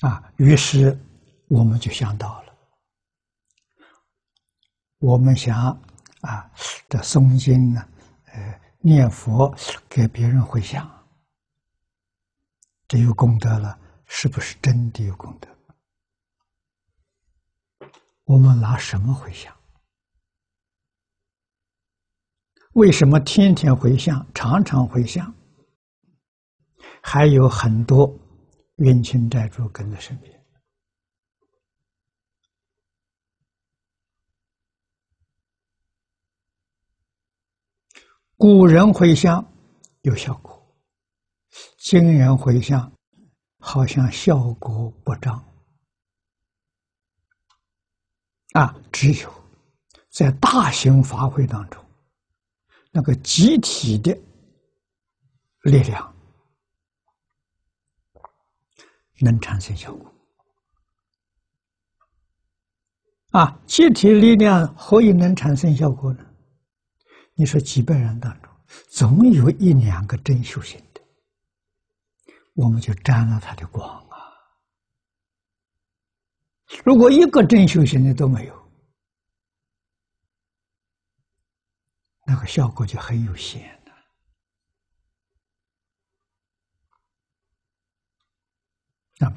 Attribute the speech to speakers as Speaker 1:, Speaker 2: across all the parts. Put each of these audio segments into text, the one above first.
Speaker 1: 啊于是我们就想到了，我们想啊，这诵经呢，呃，念佛给别人回向，这有功德了，是不是真的有功德？我们拿什么回向？为什么天天回向，常常回向？还有很多冤亲债主跟在身边。古人回向有效果，今人回向好像效果不彰。啊，只有在大型法会当中，那个集体的力量能产生效果。啊，集体力量何以能产生效果呢？你说几百人当中，总有一两个真修行的，我们就沾了他的光啊。如果一个真修行的都没有，那个效果就很有限了。那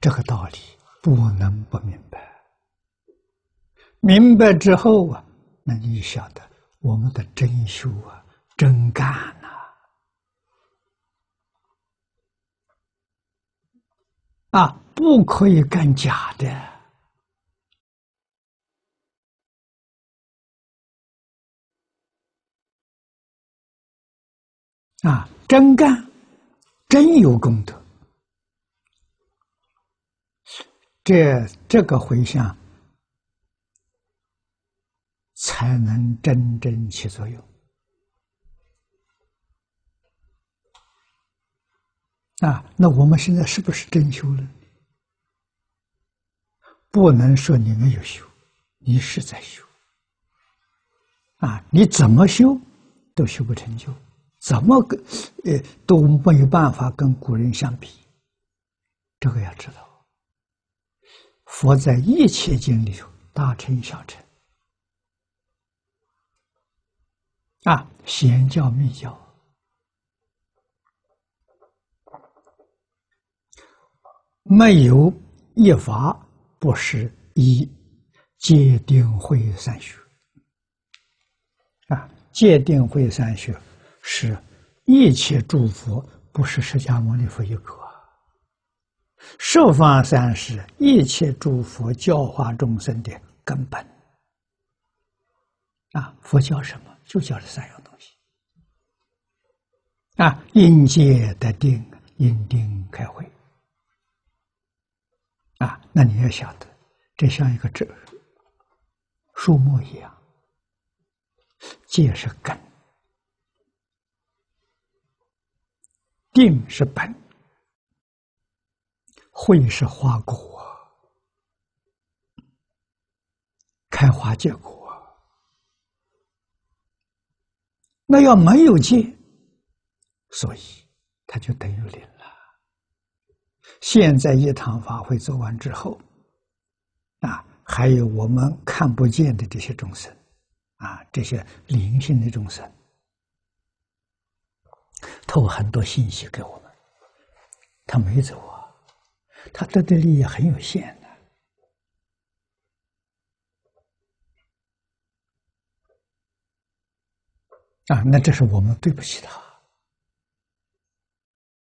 Speaker 1: 这个道理不能不明白，明白之后啊，那你就晓得。我们的真修啊，真干呐！啊，不可以干假的啊，真干，真有功德。这这个回向。才能真正起作用啊！那我们现在是不是真修了？不能说你没有修，你是在修啊！你怎么修都修不成就，怎么跟呃都没有办法跟古人相比。这个要知道，佛在一切经里头，大乘小乘。啊，贤教密教没有一法不是一戒定慧三学啊，戒定慧三学是一切诸佛不是释迦牟尼佛一个，十方三世一切诸佛教化众生的根本啊，佛教什么？就教这三样东西啊，应戒得定，因定开会啊。那你要晓得，这像一个这树木一样，戒是根，定是本，会是花果，开花结果。那要没有戒，所以他就等于零了。现在一堂法会做完之后，啊，还有我们看不见的这些众生，啊，这些灵性的众生，透很多信息给我们。他没走，他得的利益很有限的。啊，那这是我们对不起他。